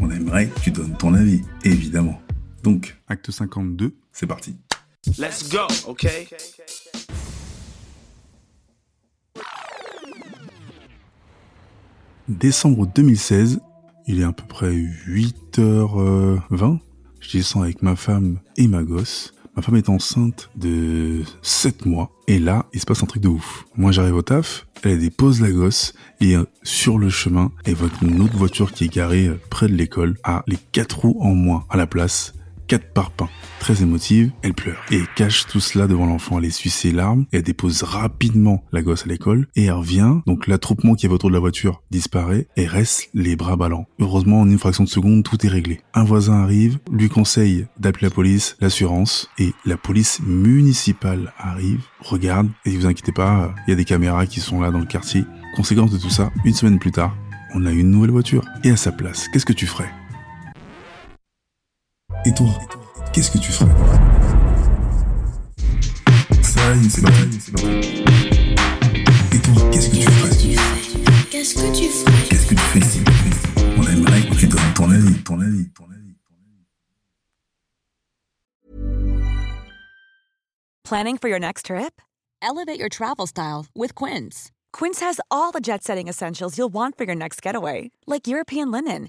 on aimerait que tu donnes ton avis, évidemment. Donc, acte 52, c'est parti. Let's go, okay? Décembre 2016, il est à peu près 8h20. Je descends avec ma femme et ma gosse. Ma femme est enceinte de 7 mois. Et là, il se passe un truc de ouf. Moi, j'arrive au taf, elle dépose la gosse, et sur le chemin, elle voit une autre voiture qui est garée près de l'école, a les quatre roues en moins à la place, quatre parpaings. Très émotive, elle pleure. Et cache tout cela devant l'enfant. Elle essuie ses larmes, elle dépose rapidement la gosse à l'école, et elle revient, donc l'attroupement qui est autour de la voiture disparaît, et reste les bras ballants. Heureusement, en une fraction de seconde, tout est réglé. Un voisin arrive, lui conseille d'appeler la police, l'assurance, et la police municipale arrive, regarde, et vous inquiétez pas, il y a des caméras qui sont là dans le quartier. Conséquence de tout ça, une semaine plus tard, on a une nouvelle voiture. Et à sa place, qu'est-ce que tu ferais? Et toi, qu'est-ce que tu ferais Ça y est, c'est parti, c'est parti. Et toi, qu'est-ce que tu ferais Qu'est-ce que tu ferais Qu'est-ce que tu fais ici On aimerait que tu donnes ton avis, ton avis, ton avis. Planning for your next trip? Elevate your travel style with Quince. Quince has all the jet setting essentials you'll want for your next getaway, like European linen,